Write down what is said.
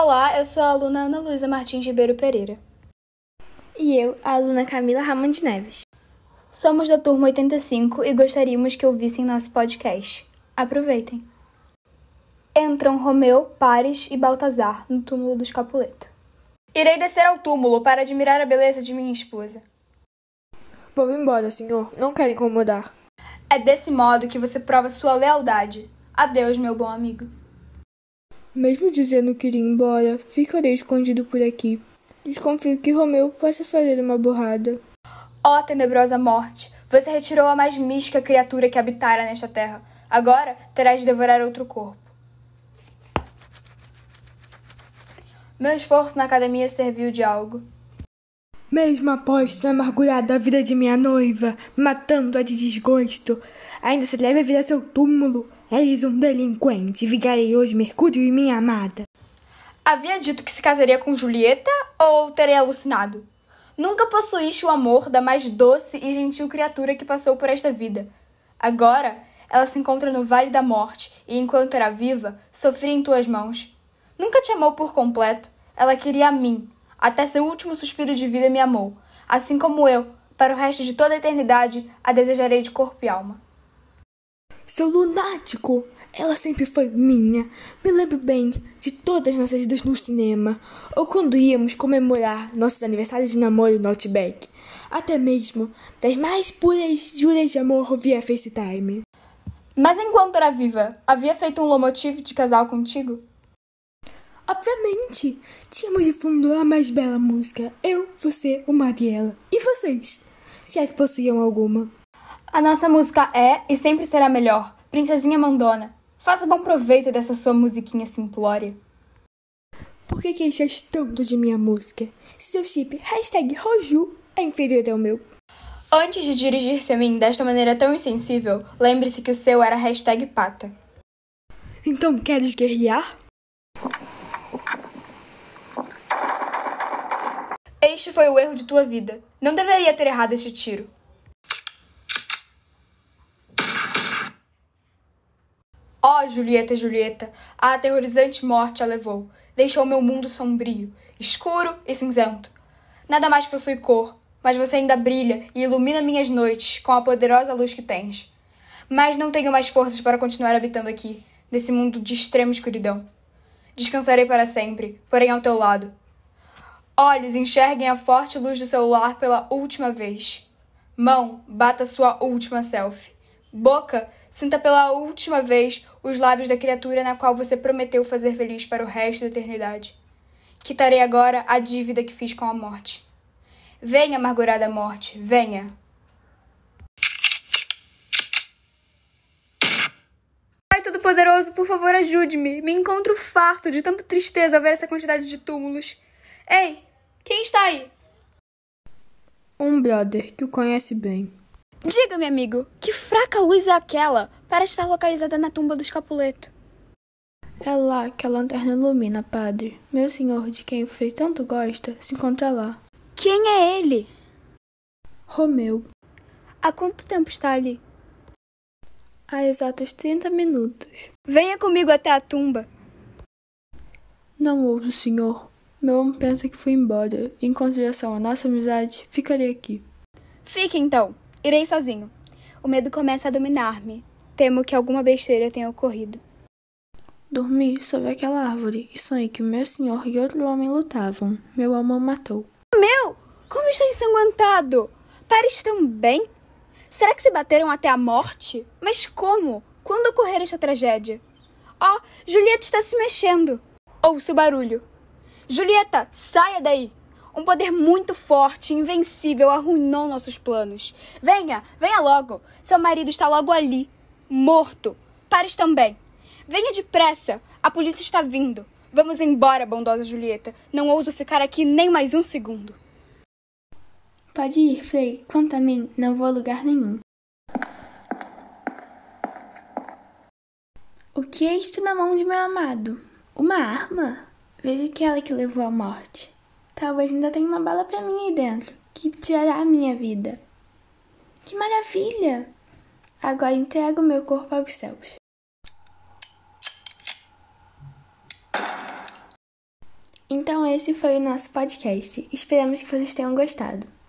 Olá, eu sou a aluna Ana Luísa Martins Ribeiro Pereira. E eu, a aluna Camila Ramon de Neves. Somos da turma 85 e gostaríamos que ouvissem nosso podcast. Aproveitem. Entram Romeu, Pares e Baltazar no túmulo do Escapuleto. Irei descer ao túmulo para admirar a beleza de minha esposa. Vou embora, senhor. Não quero incomodar. É desse modo que você prova sua lealdade. Adeus, meu bom amigo. Mesmo dizendo que iria embora, ficarei escondido por aqui. Desconfio que Romeu possa fazer uma burrada. Ó tenebrosa morte, você retirou a mais mística criatura que habitara nesta terra. Agora terás de devorar outro corpo. Meu esforço na academia serviu de algo. Mesmo após ter amargurado a vida de minha noiva, matando-a de desgosto, ainda se a vir a seu túmulo. Eis um delinquente, vigarei hoje Mercúrio e minha amada. Havia dito que se casaria com Julieta ou terei alucinado? Nunca possuíste o amor da mais doce e gentil criatura que passou por esta vida. Agora, ela se encontra no Vale da Morte e, enquanto era viva, sofria em tuas mãos. Nunca te amou por completo. Ela queria a mim. Até seu último suspiro de vida me amou. Assim como eu, para o resto de toda a eternidade, a desejarei de corpo e alma. Seu lunático! Ela sempre foi minha. Me lembro bem de todas as nossas idas no cinema, ou quando íamos comemorar nossos aniversários de namoro no Outback. Até mesmo das mais puras juras de amor via FaceTime. Mas enquanto era viva, havia feito um lomotivo de casal contigo? Obviamente! Tínhamos de fundo a mais bela música. Eu, você, o Mariela. E vocês? Se é que possuíam alguma. A nossa música é e sempre será melhor. Princesinha Mandona. Faça bom proveito dessa sua musiquinha simplória. Por que queixas tanto de minha música? Se seu chip hashtag Roju é inferior ao meu. Antes de dirigir-se a mim desta maneira tão insensível, lembre-se que o seu era hashtag pata. Então queres guerrear? Este foi o erro de tua vida. Não deveria ter errado este tiro. Oh, Julieta, Julieta, a aterrorizante morte a levou. Deixou meu mundo sombrio, escuro e cinzento. Nada mais possui cor, mas você ainda brilha e ilumina minhas noites com a poderosa luz que tens. Mas não tenho mais forças para continuar habitando aqui, nesse mundo de extrema escuridão. Descansarei para sempre, porém ao teu lado. Olhos enxerguem a forte luz do celular pela última vez. Mão, bata sua última selfie. Boca, sinta pela última vez os lábios da criatura na qual você prometeu fazer feliz para o resto da eternidade. Quitarei agora a dívida que fiz com a morte. Venha, amargurada morte, venha. Pai Todo-Poderoso, por favor, ajude-me. Me encontro farto de tanta tristeza ao ver essa quantidade de túmulos. Ei, quem está aí? Um brother que o conhece bem. Diga-me, amigo, que fraca luz é aquela para estar localizada na tumba do escapuleto? É lá que a lanterna ilumina, padre. Meu senhor, de quem o Frei tanto gosta, se encontra lá. Quem é ele? Romeu. Há quanto tempo está ali? Há exatos 30 minutos. Venha comigo até a tumba. Não ouço, senhor. Meu homem pensa que fui embora. Em consideração à nossa amizade, ficarei aqui. Fique então. Irei sozinho. O medo começa a dominar-me. Temo que alguma besteira tenha ocorrido. Dormi sobre aquela árvore e sonhei que meu senhor e outro homem lutavam. Meu amo o matou. Meu! Como está ensanguentado! Pares tão bem? Será que se bateram até a morte? Mas como? Quando ocorreu esta tragédia? Oh, Julieta está se mexendo. Ouço o barulho. Julieta, saia daí! Um poder muito forte e invencível arruinou nossos planos. Venha, venha logo. Seu marido está logo ali, morto. Pares também. Venha depressa. A polícia está vindo. Vamos embora, bondosa Julieta. Não ouso ficar aqui nem mais um segundo. Pode ir, Frei. Quanto a mim, não vou a lugar nenhum. O que é isto na mão de meu amado? Uma arma? Vejo que é ela que levou à morte. Talvez ainda tenha uma bala para mim aí dentro, que tirará a minha vida. Que maravilha! Agora entrego meu corpo aos céus. Então esse foi o nosso podcast. Esperamos que vocês tenham gostado.